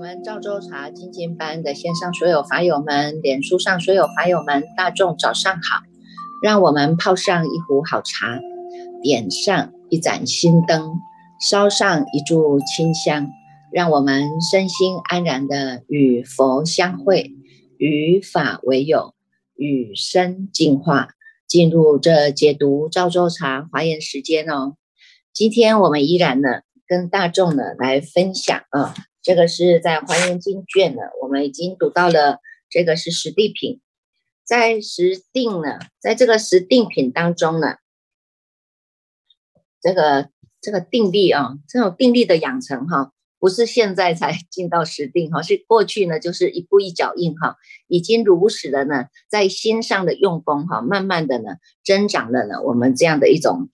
我们赵州茶精进班的线上所有法友们，脸书上所有法友们，大众早上好！让我们泡上一壶好茶，点上一盏心灯，烧上一炷清香，让我们身心安然的与佛相会，与法为友，与生进化，进入这解读赵州茶华严时间哦。今天我们依然呢，跟大众呢来分享啊。这个是在《华严经》卷呢，我们已经读到了。这个是实地品，在实定呢，在这个实定品当中呢，这个这个定力啊，这种定力的养成哈，不是现在才 进到实定哈，是过去呢，就是一步一脚印哈，已经如实的呢，在心上的用功哈，慢慢的呢，增长了呢，我们这样的一种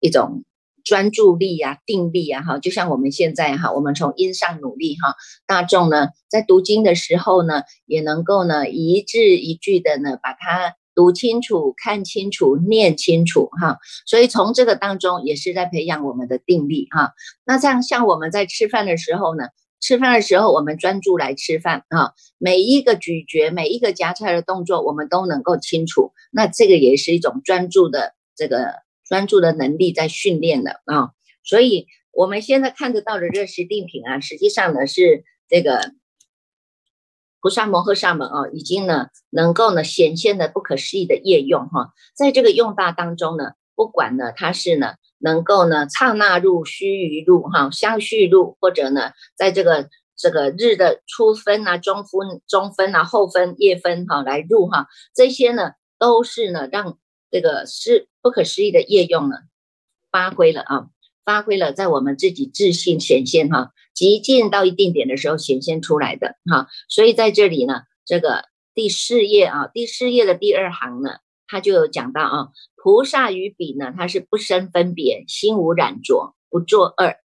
一种。专注力呀，定力呀，哈，就像我们现在哈，我们从因上努力哈，大众呢在读经的时候呢，也能够呢一字一句的呢把它读清楚、看清楚、念清楚哈，所以从这个当中也是在培养我们的定力哈。那这样像我们在吃饭的时候呢，吃饭的时候我们专注来吃饭啊，每一个咀嚼、每一个夹菜的动作我们都能够清楚，那这个也是一种专注的这个。专注的能力在训练的啊，所以我们现在看得到的热食定品啊，实际上呢是这个菩萨摩诃萨们啊，已经呢能够呢显现的不可思议的业用哈，在这个用大当中呢，不管呢它是呢能够呢刹那入须臾入哈相续入，或者呢在这个这个日的初分啊、中分、中分啊、后分、夜分哈来入哈，这些呢都是呢让。这个是不可思议的业用呢，发挥了啊，发挥了在我们自己自信显现哈，极尽到一定点的时候显现出来的哈，所以在这里呢，这个第四页啊，第四页的第二行呢，他就有讲到啊，菩萨与彼呢，他是不生分别，心无染着，不作二，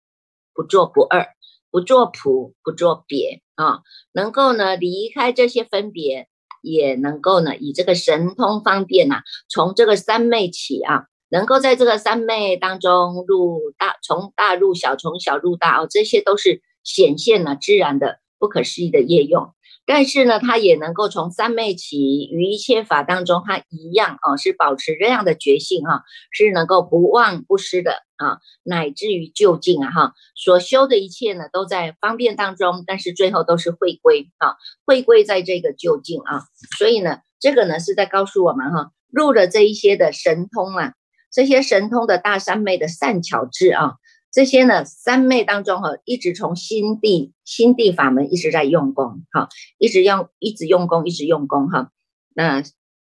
不作不二，不作普，不作别啊，能够呢离开这些分别。也能够呢，以这个神通方便呐，从这个三昧起啊，能够在这个三昧当中入大，从大入小，从小入大哦，这些都是显现了自然的不可思议的业用。但是呢，他也能够从三昧起，于一切法当中，他一样哦，是保持这样的觉性哈，是能够不忘不失的啊，乃至于究竟啊哈，所修的一切呢，都在方便当中，但是最后都是会归啊，会归在这个究竟啊，所以呢，这个呢是在告诉我们哈，入了这一些的神通啊，这些神通的大三昧的善巧智啊。这些呢，三昧当中哈，一直从心地心地法门一直在用功哈，一直用一直用功，一直用功哈，那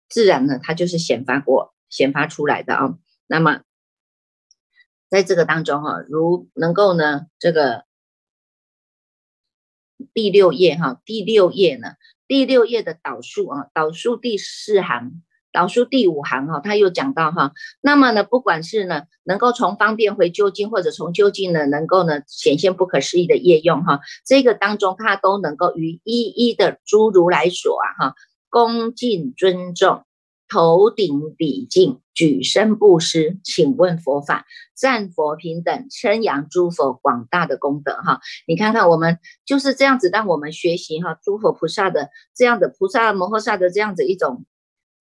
自然呢，它就是显发过显发出来的啊。那么在这个当中哈，如能够呢，这个第六页哈，第六页呢，第六页的导数啊，导数第四行。导数第五行哈，他又讲到哈，那么呢，不管是呢，能够从方便回究竟，或者从究竟呢，能够呢显现不可思议的业用哈，这个当中他都能够于一一的诸如来所啊哈，恭敬尊重，头顶礼敬，举身布施，请问佛法，赞佛平等，称扬诸佛广大的功德哈，你看看我们就是这样子，让我们学习哈，诸佛菩萨的这样的菩萨摩诃萨的这样子一种。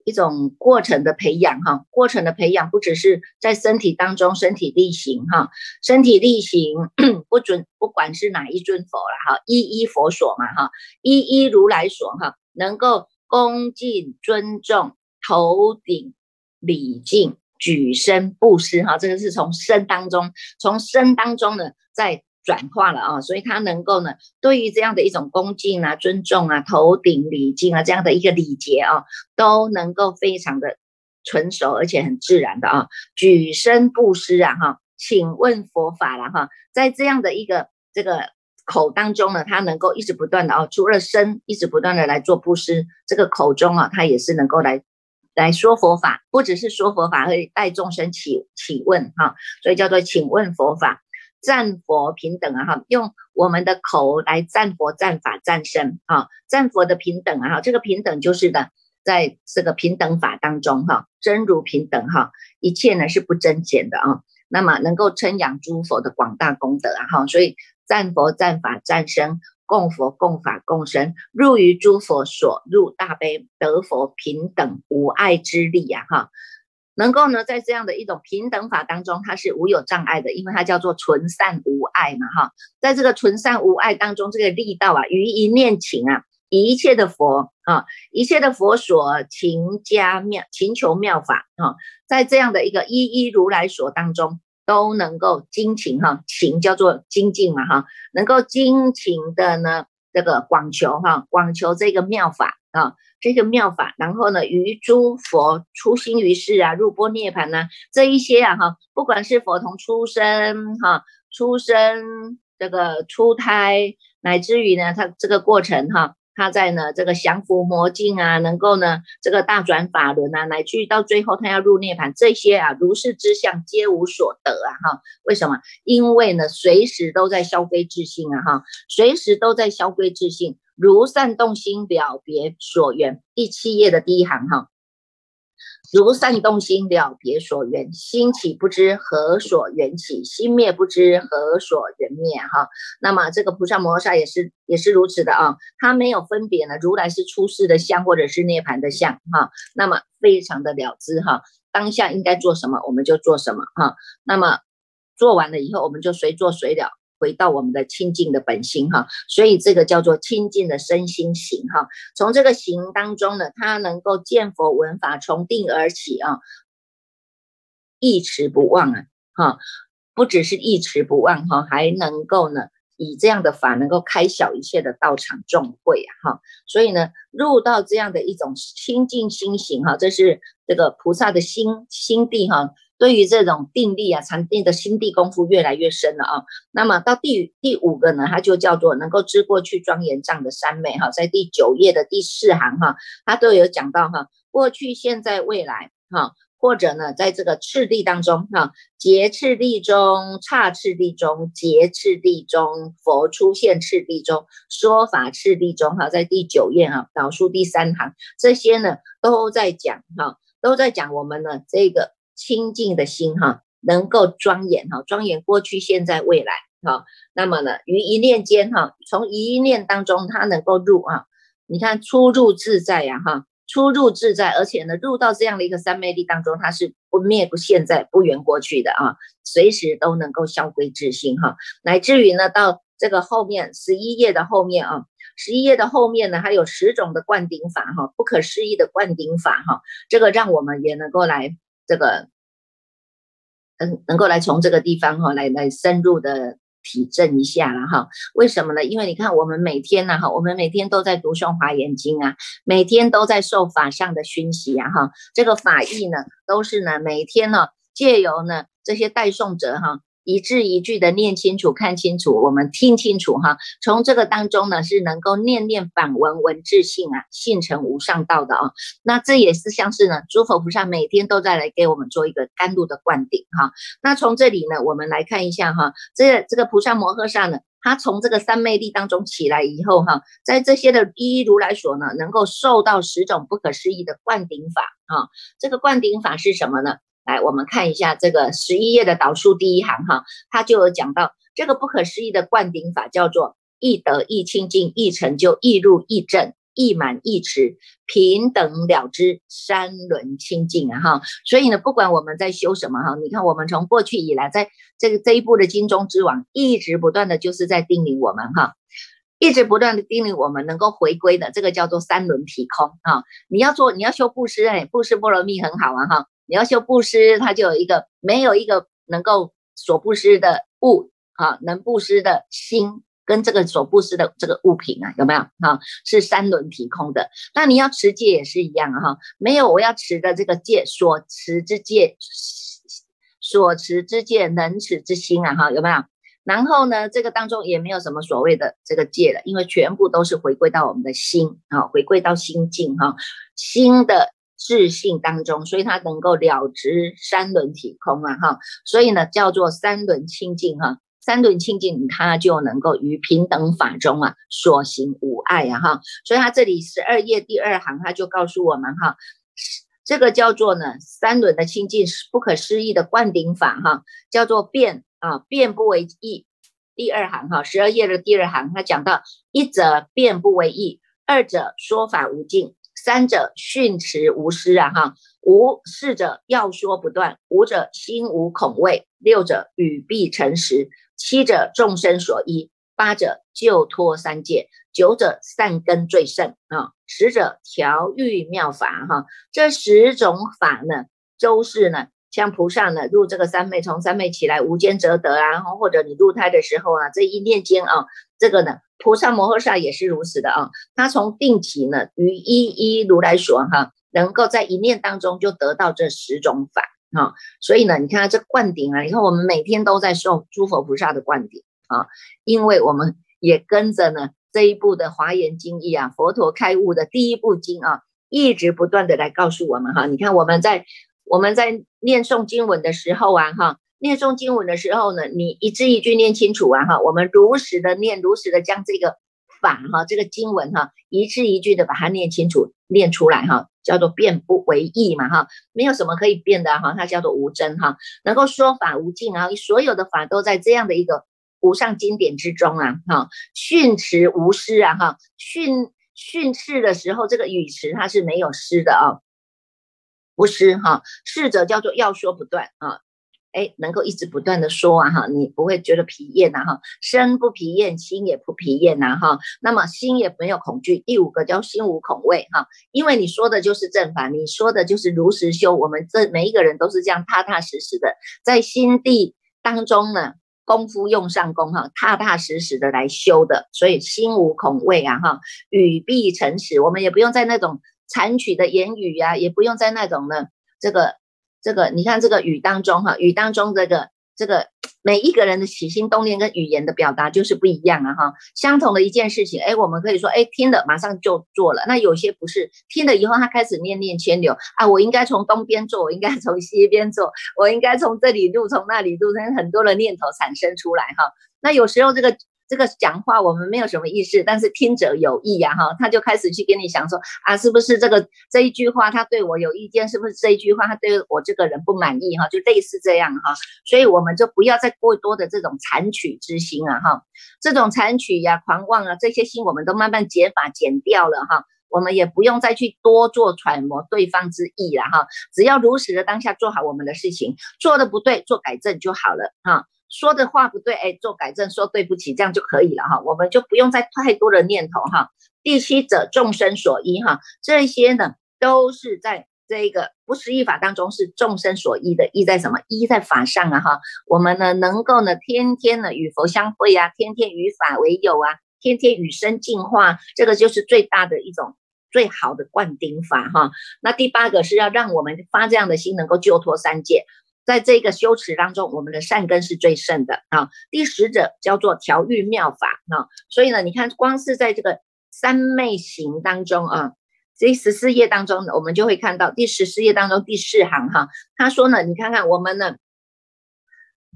一种过程的培养哈，过程的培养不只是在身体当中身体力行哈，身体力行 不准不管是哪一尊佛了哈，一一佛所嘛哈，一一如来所哈，能够恭敬尊重，头顶礼敬，举身布施哈，这个是从身当中，从身当中呢在。转化了啊，所以他能够呢，对于这样的一种恭敬啊、尊重啊、头顶礼敬啊这样的一个礼节啊，都能够非常的纯熟，而且很自然的啊，举身布施啊哈，请问佛法了哈，在这样的一个这个口当中呢，他能够一直不断的啊，除了身一直不断的来做布施，这个口中啊，他也是能够来来说佛法，不只是说佛法，会带众生起起问哈，所以叫做请问佛法。赞佛平等啊哈，用我们的口来赞佛、赞法、赞身啊，赞佛的平等啊哈，这个平等就是的，在这个平等法当中哈，真如平等哈，一切呢是不增减的啊。那么能够称扬诸佛的广大功德啊哈，所以赞佛、赞法、赞身，供佛、供法、供身，入于诸佛所，入大悲，得佛平等无碍之力呀！哈，能够呢，在这样的一种平等法当中，它是无有障碍的，因为它叫做纯善无碍嘛！哈，在这个纯善无碍当中，这个力道啊，于一念情啊，一切的佛啊，一切的佛所勤加妙，勤求妙法啊，在这样的一个一一如来所当中。都能够精勤哈，勤叫做精进嘛哈，能够精勤的呢，这个广求哈，广求这个妙法啊，这个妙法，然后呢，于诸佛初心于世啊，入波涅盘呐，这一些啊哈，不管是佛同出生哈，出生这个出胎，乃至于呢，他这个过程哈。他在呢，这个降伏魔境啊，能够呢，这个大转法轮啊，乃至于到最后他要入涅盘，这些啊，如是之相皆无所得啊，哈，为什么？因为呢，随时都在消归自信啊，哈，随时都在消归自信，如善动心表别所缘，第七页的第一行哈。如善动心了别所缘，心起不知何所缘起，心灭不知何所缘灭哈。那么这个菩萨摩诃萨也是也是如此的啊，他没有分别呢，如来是出世的相或者是涅盘的相哈。那么非常的了知哈，当下应该做什么我们就做什么哈。那么做完了以后，我们就随做随了。回到我们的清净的本心哈，所以这个叫做清净的身心行哈。从这个行当中呢，它能够见佛闻法，从定而起啊，一持不忘啊哈，不只是一持不忘哈，还能够呢以这样的法能够开小一切的道场众会啊哈。所以呢，入到这样的一种清净心行哈，这是这个菩萨的心心地哈。对于这种定力啊，禅定的心地功夫越来越深了啊。那么到第第五个呢，它就叫做能够知过去庄严藏的三昧哈，在第九页的第四行哈，它都有讲到哈，过去、现在、未来哈，或者呢，在这个次第当中哈，劫次第中、刹次第中、劫次第中、佛出现次第中、说法次第中哈，在第九页哈，导数第三行，这些呢都在讲哈，都在讲我们呢这个。清净的心哈，能够庄严哈，庄严过去、现在、未来哈。那么呢，于一念间哈，从一念当中，它能够入啊。你看出入自在呀哈，出入自在，而且呢，入到这样的一个三昧力当中，它是不灭不现在不圆过去的啊，随时都能够消归自心哈。乃至于呢，到这个后面十一页的后面啊，十一页的后面呢，还有十种的灌顶法哈，不可思议的灌顶法哈，这个让我们也能够来。这个，能，能够来从这个地方哈，来来深入的体证一下了哈。为什么呢？因为你看，我们每天呢哈，我们每天都在读诵华严经啊，每天都在受法上的熏习啊哈。这个法义呢，都是呢每天呢借由呢这些代诵者哈。一字一句的念清楚、看清楚，我们听清楚哈。从这个当中呢，是能够念念反闻闻自性啊，性成无上道的啊。那这也是像是呢，诸佛菩萨每天都在来给我们做一个甘露的灌顶哈。那从这里呢，我们来看一下哈，这这个菩萨摩诃萨呢，他从这个三昧力当中起来以后哈，在这些的一一如来所呢，能够受到十种不可思议的灌顶法啊。这个灌顶法是什么呢？来，我们看一下这个十一页的导数第一行哈，它就有讲到这个不可思议的灌顶法，叫做易得易清净易成就易入易正易满易持平等了之三轮清净啊哈。所以呢，不管我们在修什么哈，你看我们从过去以来，在这个这一部的经中之王，一直不断的就是在叮咛我们哈，一直不断的叮咛我们能够回归的，这个叫做三轮体空啊。你要做你要修布施哎，布施波罗蜜很好啊哈。你要修布施，它就有一个没有一个能够所布施的物啊，能布施的心跟这个所布施的这个物品啊，有没有啊？是三轮体空的。那你要持戒也是一样哈，没有我要持的这个戒，所持之戒，所持之戒能持之心啊哈，有没有？然后呢，这个当中也没有什么所谓的这个戒了，因为全部都是回归到我们的心啊，回归到心境哈，心的。自性当中，所以它能够了知三轮体空啊，哈，所以呢叫做三轮清净哈，三轮清净它就能够于平等法中啊所行无碍啊，哈，所以它这里十二页第二行，它就告诉我们哈，这个叫做呢三轮的清净是不可思议的灌顶法哈，叫做变啊变不为异。第二行哈，十二页的第二行，他讲到一者变不为义，二者说法无尽，三者训持无失啊哈，无四者要说不断，五者心无恐畏，六者语必诚实，七者众生所依，八者救脱三界，九者善根最胜啊，十者调御妙法哈，这十种法呢，都是呢。像菩萨呢，入这个三昧，从三昧起来无间则得啊，或者你入胎的时候啊，这一念间啊，这个呢，菩萨摩诃萨也是如此的啊，他从定起呢，于一一如来所哈，能够在一念当中就得到这十种法啊，所以呢，你看这灌顶啊，你看我们每天都在受诸佛菩萨的灌顶啊，因为我们也跟着呢这一部的华严经义啊，佛陀开悟的第一部经啊，一直不断的来告诉我们哈，你看我们在。我们在念诵经文的时候啊，哈，念诵经文的时候呢，你一字一句念清楚啊，哈，我们如实的念，如实的将这个法哈，这个经文哈，一字一句的把它念清楚，念出来哈，叫做变不为意嘛，哈，没有什么可以变的哈，它叫做无真哈，能够说法无尽啊，所有的法都在这样的一个无上经典之中啊，哈，训持无失啊，哈，训训斥的时候，这个语词它是没有失的啊。不失哈，逝者叫做要说不断啊，哎，能够一直不断的说啊哈，你不会觉得疲厌呐哈，身不疲厌，心也不疲厌呐哈，那么心也没有恐惧。第五个叫心无恐畏哈，因为你说的就是正法，你说的就是如实修，我们这每一个人都是这样踏踏实实的在心地当中呢，功夫用上功哈，踏踏实实的来修的，所以心无恐畏啊哈，语必诚实，我们也不用在那种。残取的言语呀，也不用在那种呢，这个这个，你看这个语当中哈，语当中这个这个每一个人的起心动念跟语言的表达就是不一样啊哈。相同的一件事情，哎，我们可以说，哎，听了马上就做了。那有些不是听了以后，他开始念念牵流啊，我应该从东边做，我应该从西边做，我应该从这里入，从那里入，很多的念头产生出来哈。那有时候这个。这个讲话我们没有什么意思，但是听者有意呀，哈，他就开始去跟你想说啊，是不是这个这一句话他对我有意见？是不是这一句话他对我这个人不满意？哈，就类似这样哈，所以我们就不要再过多的这种残取之心啊，哈，这种残取呀、狂妄啊这些心，我们都慢慢减法减掉了哈，我们也不用再去多做揣摩对方之意了哈，只要如实的当下做好我们的事情，做的不对做改正就好了哈。说的话不对，哎，做改正，说对不起，这样就可以了哈，我们就不用再太多的念头哈。第七者，众生所依哈，这些呢都是在这个不思议法当中是众生所依的，依在什么？依在法上啊哈。我们呢能够呢天天呢与佛相会啊，天天与法为友啊，天天与生进化，这个就是最大的一种最好的灌顶法哈。那第八个是要让我们发这样的心，能够救脱三界。在这个修持当中，我们的善根是最胜的啊。第十者叫做调御妙法啊。所以呢，你看，光是在这个三昧行当中啊，这十四页当中，我们就会看到第十四页当中第四行哈，他说呢，你看看我们呢，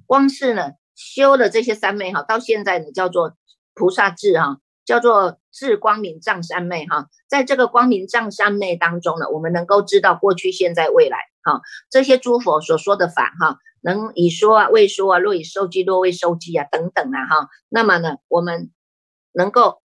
光是呢修的这些三昧哈，到现在呢叫做菩萨智哈，叫做智光明藏三昧哈。在这个光明藏三昧当中呢，我们能够知道过去、现在、未来。啊，这些诸佛所说的法哈，能以说啊，未说啊，若以受记，若未受记啊，等等啊哈。那么呢，我们能够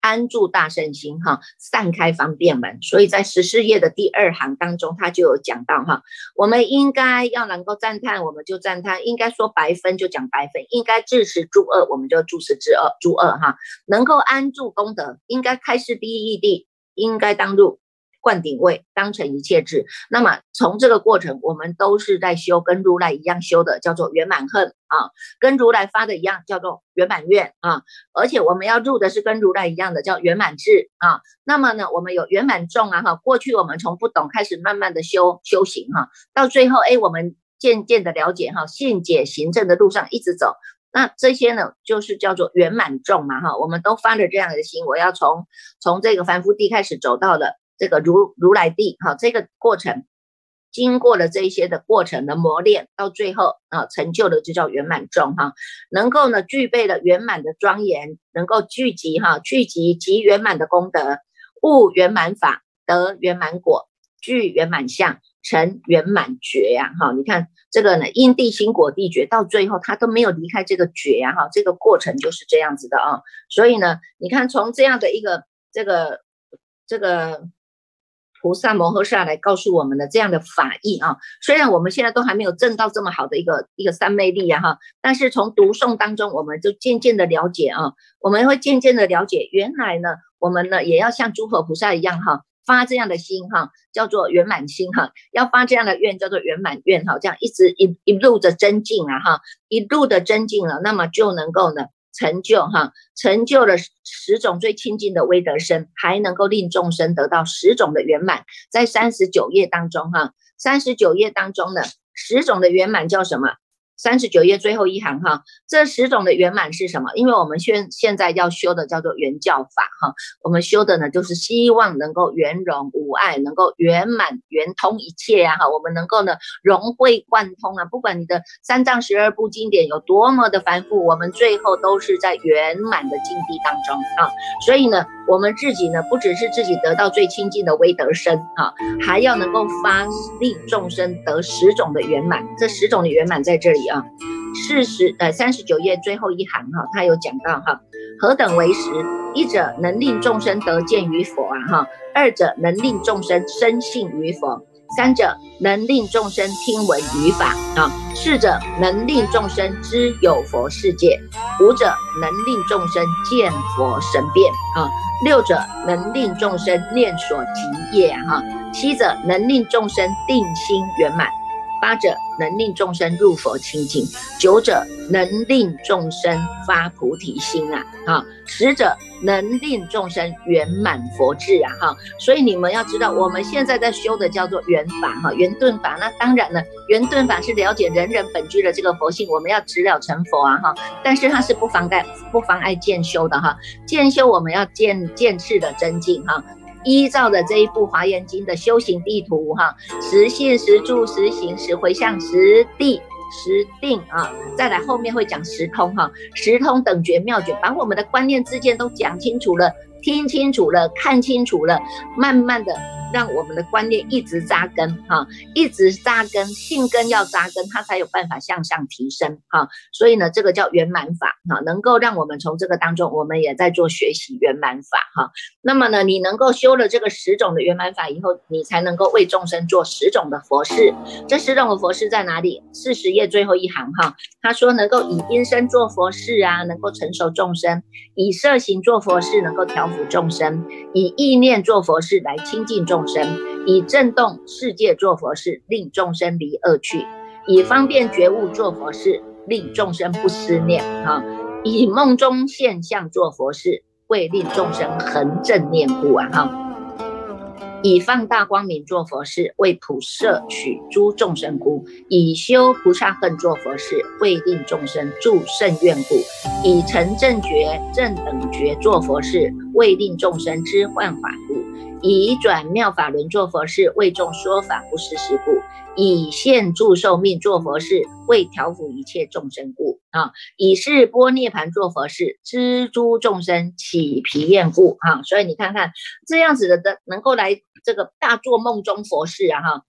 安住大圣心哈，散开方便门。所以在十四页的第二行当中，他就有讲到哈，我们应该要能够赞叹，我们就赞叹；应该说白分就讲白分；应该自持诸恶，我们就自持之恶诸恶哈。能够安住功德，应该开示第一义谛，应该当入。灌顶位当成一切智，那么从这个过程，我们都是在修，跟如来一样修的，叫做圆满恨啊，跟如来发的一样，叫做圆满愿啊，而且我们要入的是跟如来一样的，叫圆满智啊。那么呢，我们有圆满众啊哈，过去我们从不懂开始，慢慢的修修行哈，到最后哎，我们渐渐的了解哈，信解行政的路上一直走，那这些呢，就是叫做圆满众嘛哈，我们都发了这样的心，我要从从这个凡夫地开始走到了。这个如如来地哈，这个过程经过了这一些的过程的磨练，到最后啊，成就的就叫圆满众哈，能够呢具备了圆满的庄严，能够聚集哈，聚集集圆满的功德，悟圆满法，得圆满果，具圆满相，成圆满觉呀哈，你看这个呢因地心果地觉，到最后他都没有离开这个觉呀哈，这个过程就是这样子的啊。所以呢，你看从这样的一个这个这个。菩萨摩诃萨来告诉我们的这样的法义啊，虽然我们现在都还没有证到这么好的一个一个三昧力啊哈，但是从读诵当中，我们就渐渐的了解啊，我们会渐渐的了解，原来呢，我们呢也要像诸佛菩萨一样哈，发这样的心哈，叫做圆满心哈，要发这样的愿叫做圆满愿哈，这样一直一一路的增进啊哈，一路的增进了，那么就能够呢。成就哈，成就了十种最亲近的威德身，还能够令众生得到十种的圆满。在三十九页当中哈，三十九页当中呢，十种的圆满叫什么？三十九页最后一行哈，这十种的圆满是什么？因为我们现现在要修的叫做圆教法哈，我们修的呢就是希望能够圆融无碍，能够圆满圆通一切呀哈，我们能够呢融会贯通啊，不管你的三藏十二部经典有多么的繁复，我们最后都是在圆满的境地当中啊，所以呢。我们自己呢，不只是自己得到最亲近的威德身啊，还要能够发令众生得十种的圆满。这十种的圆满在这里啊，啊四十呃三十九页最后一行哈，他有讲到哈，何等为实？一者能令众生得见于佛啊哈，二者能令众生深信于佛。三者能令众生听闻于法啊，四者能令众生知有佛世界，五者能令众生见佛神变啊，六者能令众生念所及业哈，七者能令众生定心圆满，八者能令众生入佛清净，九者能令众生发菩提心啊啊，十者。能令众生圆满佛智啊，哈，所以你们要知道，我们现在在修的叫做圆法，哈，圆顿法。那当然了，圆顿法是了解人人本具的这个佛性，我们要直了成佛啊，哈。但是它是不妨碍不妨碍渐修的，哈。渐修我们要渐渐次的增进，哈。依照的这一部华严经的修行地图，哈，实现实住实行实回向实地。实定啊，再来后面会讲十通哈，十通等觉妙觉，把我们的观念之间都讲清楚了，听清楚了，看清楚了，慢慢的。让我们的观念一直扎根哈，一直扎根，性根要扎根，它才有办法向上提升哈。所以呢，这个叫圆满法哈，能够让我们从这个当中，我们也在做学习圆满法哈。那么呢，你能够修了这个十种的圆满法以后，你才能够为众生做十种的佛事。这十种的佛事在哪里？四十页最后一行哈，他说能够以音声做佛事啊，能够成熟众生；以色行做佛事，能够调伏众生；以意念做佛事来亲近众。众生以震动世界做佛事，令众生离恶趣；以方便觉悟做佛事，令众生不思念。哈，以梦中现象做佛事，为令众生恒正念故啊！哈，以放大光明做佛事，为普摄取诸众生故；以修菩萨恨做佛事，为令众生助甚愿故；以成正觉正等觉做佛事，为令众生知幻法故。以转妙法轮做佛事，为众说法不失时故；以现住寿命做佛事，为调伏一切众生故。啊，以是波涅盘做佛事，知诸众生起疲厌故。啊，所以你看看这样子的的，能够来这个大做梦中佛事啊，哈。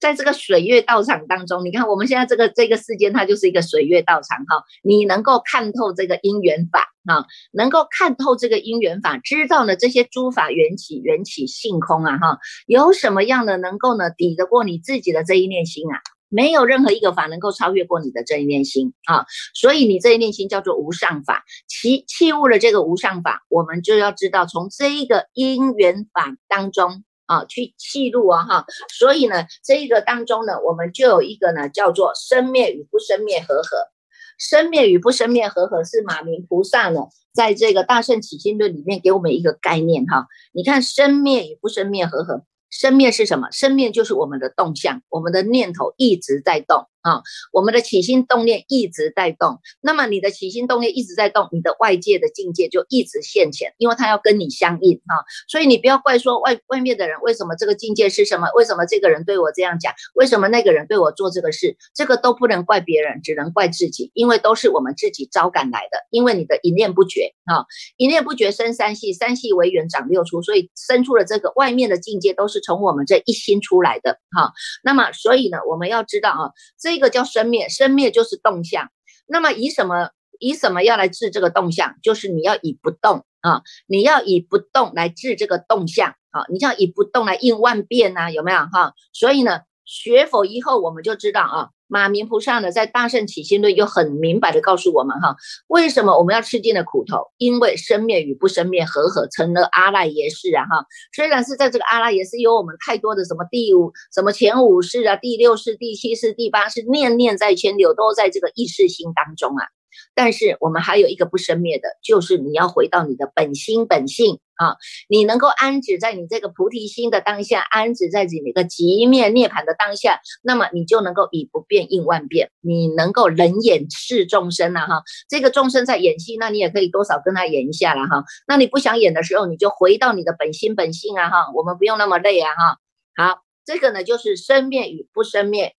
在这个水月道场当中，你看我们现在这个这个世间，它就是一个水月道场哈。你能够看透这个因缘法啊，能够看透这个因缘法，知道呢这些诸法缘起缘起性空啊哈，有什么样的能够呢抵得过你自己的这一念心啊？没有任何一个法能够超越过你的这一念心啊。所以你这一念心叫做无上法，其器物的这个无上法，我们就要知道从这一个因缘法当中。啊，去记录啊，哈，所以呢，这一个当中呢，我们就有一个呢，叫做生灭与不生灭和合。生灭与不生灭和合是马明菩萨呢，在这个大圣起心论里面给我们一个概念哈。你看，生灭与不生灭和合，生灭是什么？生灭就是我们的动向，我们的念头一直在动。啊，我们的起心动念一直在动，那么你的起心动念一直在动，你的外界的境界就一直现前，因为它要跟你相应啊。所以你不要怪说外外面的人为什么这个境界是什么，为什么这个人对我这样讲，为什么那个人对我做这个事，这个都不能怪别人，只能怪自己，因为都是我们自己招感来的。因为你的一念不绝啊，一念不绝生三系，三系为缘长六出，所以生出了这个外面的境界都是从我们这一心出来的哈。那么所以呢，我们要知道啊，这。这个叫生灭，生灭就是动向。那么以什么以什么要来治这个动向？就是你要以不动啊，你要以不动来治这个动向啊，你要以不动来应万变呐，有没有哈？所以呢，学佛以后我们就知道啊。马明菩萨呢，在《大圣起心论》又很明白的告诉我们哈，为什么我们要吃尽了苦头？因为生灭与不生灭合合成了阿赖耶识啊哈。虽然是在这个阿赖耶识有我们太多的什么第五、什么前五世啊、第六世、第七世、第八世，念念在牵流，都在这个意识心当中啊。但是我们还有一个不生灭的，就是你要回到你的本心本性啊，你能够安止在你这个菩提心的当下，安止在你那个极灭涅槃的当下，那么你就能够以不变应万变，你能够人眼视众生了哈。这个众生在演戏，那你也可以多少跟他演一下了哈。那你不想演的时候，你就回到你的本心本性啊哈，我们不用那么累啊哈。好，这个呢就是生灭与不生灭。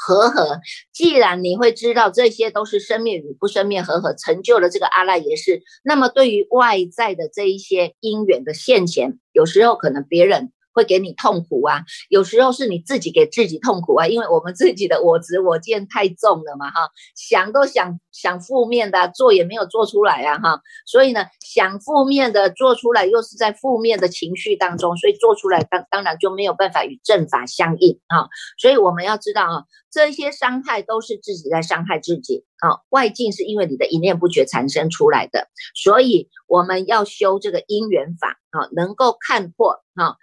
和合，既然你会知道这些都是生灭与不生灭和合成就了这个阿赖耶识，那么对于外在的这一些因缘的现前，有时候可能别人。会给你痛苦啊，有时候是你自己给自己痛苦啊，因为我们自己的我执我见太重了嘛，哈，想都想想负面的，做也没有做出来啊，哈，所以呢，想负面的做出来，又是在负面的情绪当中，所以做出来当当然就没有办法与正法相应啊，所以我们要知道啊，这些伤害都是自己在伤害自己啊，外境是因为你的一念不觉产生出来的，所以我们要修这个因缘法啊，能够看破啊。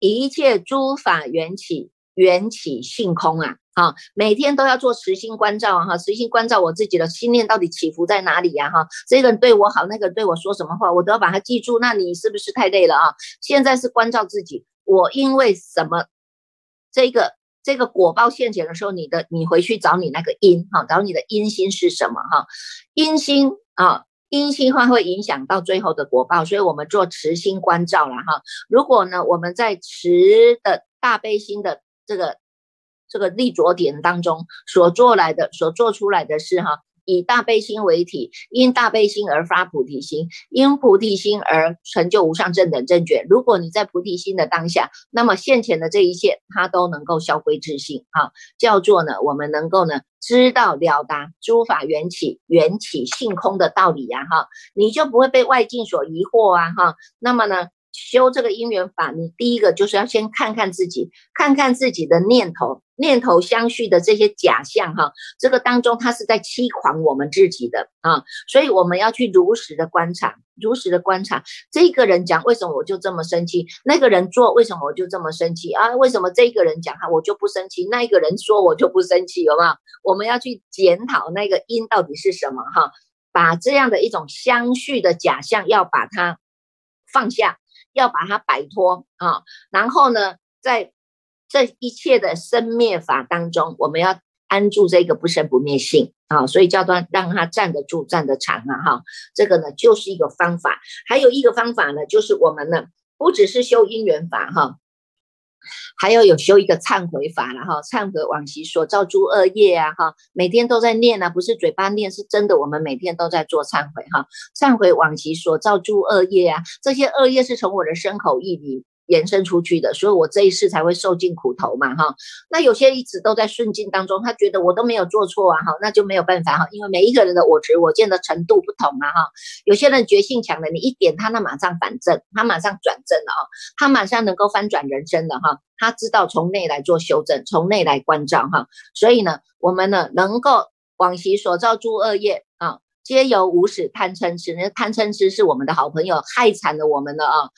一切诸法缘起，缘起性空啊！哈，每天都要做慈心关照啊！哈，慈心关照我自己的心念到底起伏在哪里呀？哈，这个人对我好，那个人对我说什么话，我都要把它记住。那你是不是太累了啊？现在是关照自己，我因为什么？这个这个果报现前的时候，你的你回去找你那个因哈，找你的因心是什么哈？因心啊。阴性化会影响到最后的果报，所以我们做慈心关照了哈。如果呢，我们在慈的大悲心的这个这个立着点当中所做来的、所做出来的事哈。以大悲心为体，因大悲心而发菩提心，因菩提心而成就无上正等正觉。如果你在菩提心的当下，那么现前的这一切，它都能够消归自性啊，叫做呢，我们能够呢知道了达诸法缘起、缘起性空的道理呀哈，你就不会被外境所疑惑啊哈。那么呢？修这个因缘法，你第一个就是要先看看自己，看看自己的念头，念头相续的这些假象哈，这个当中他是在欺狂我们自己的啊，所以我们要去如实的观察，如实的观察这个人讲为什么我就这么生气，那个人做为什么我就这么生气啊？为什么这个人讲哈我就不生气，那个人说我就不生气，有没有？我们要去检讨那个因到底是什么哈，把这样的一种相续的假象要把它放下。要把它摆脱啊，然后呢，在这一切的生灭法当中，我们要安住这个不生不灭性啊，所以叫做让它站得住、站得长啊，哈，这个呢就是一个方法。还有一个方法呢，就是我们呢不只是修因缘法哈。还要有修一个忏悔法了哈，忏悔往昔所造诸恶业啊哈，每天都在念啊，不是嘴巴念，是真的，我们每天都在做忏悔哈，忏悔往昔所造诸恶业啊，这些恶业是从我的身口意里。延伸出去的，所以我这一世才会受尽苦头嘛，哈。那有些一直都在顺境当中，他觉得我都没有做错啊，哈，那就没有办法哈，因为每一个人的我执我见的程度不同啊，哈。有些人觉性强的，你一点他，那马上反正，他马上转正了啊，他马上能够翻转人生了哈。他知道从内来做修正，从内来关照哈。所以呢，我们呢能够往昔所造诸恶业啊，皆由无始贪嗔痴，那贪嗔痴是我们的好朋友，害惨了我们了啊。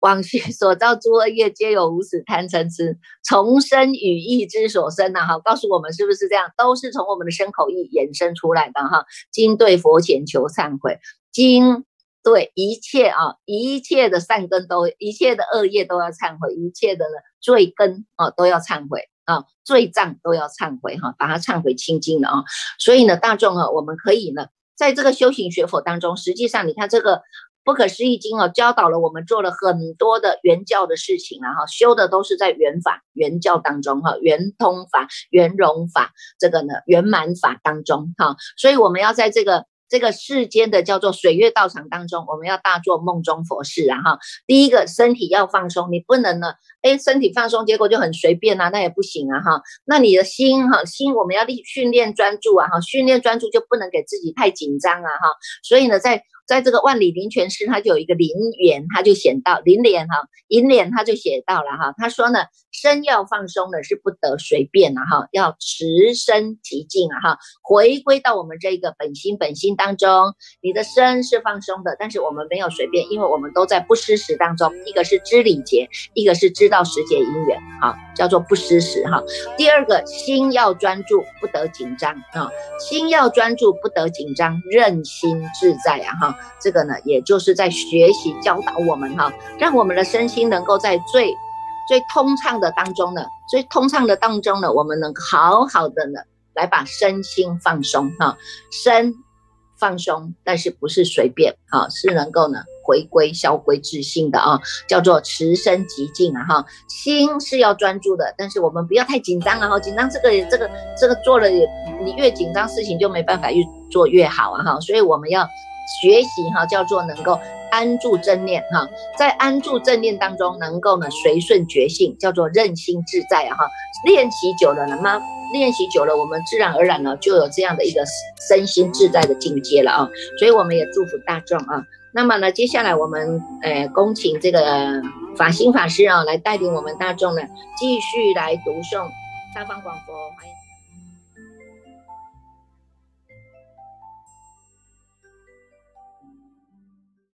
往昔 所造诸恶业，皆有无始贪嗔痴，从生语意之所生呐！哈，告诉我们是不是这样？都是从我们的身口意衍生出来的哈。今对佛前求忏悔，今对一切啊，一切的善根都，一切的恶业都要忏悔，一切的罪根啊都要忏悔啊，罪障都要忏悔哈，把它忏悔清净了啊。所以呢，大众啊，我们可以呢，在这个修行学佛当中，实际上你看这个。不可思议经哦，教导了我们做了很多的圆教的事情啊哈，修的都是在圆法、圆教当中哈，圆通法、圆融法这个呢圆满法当中哈，所以我们要在这个这个世间的叫做水月道场当中，我们要大做梦中佛事啊哈。第一个身体要放松，你不能呢，哎，身体放松，结果就很随便啊，那也不行啊哈。那你的心哈，心我们要练训练专注啊哈，训练专注就不能给自己太紧张啊哈。所以呢，在在这个万里灵泉诗，他就有一个林园，他就写到林莲哈，银莲他就写到了哈，他说呢，身要放松的是不得随便啊哈，要持身极静啊哈，回归到我们这个本心本心当中，你的身是放松的，但是我们没有随便，因为我们都在不失时当中，一个是知礼节，一个是知道时节因缘，啊，叫做不失时哈。第二个心要专注，不得紧张啊，心要专注，不得紧张，任心自在啊哈。这个呢，也就是在学习教导我们哈，让我们的身心能够在最最通畅的当中呢，最通畅的当中呢，我们能好好的呢，来把身心放松哈，身放松，但是不是随便哈，是能够呢回归消归自性的啊，叫做持身极静啊哈，心是要专注的，但是我们不要太紧张啊哈，紧张这个这个这个做了也，你越紧张事情就没办法越做越好啊哈，所以我们要。学习哈，叫做能够安住正念哈，在安住正念当中，能够呢随顺觉性，叫做任心自在啊哈。练习久了呢吗？练习久了，我们自然而然呢就有这样的一个身心自在的境界了啊。所以我们也祝福大众啊。那么呢，接下来我们呃恭请这个法心法师啊来带领我们大众呢，继续来读诵《大方广佛》，欢迎。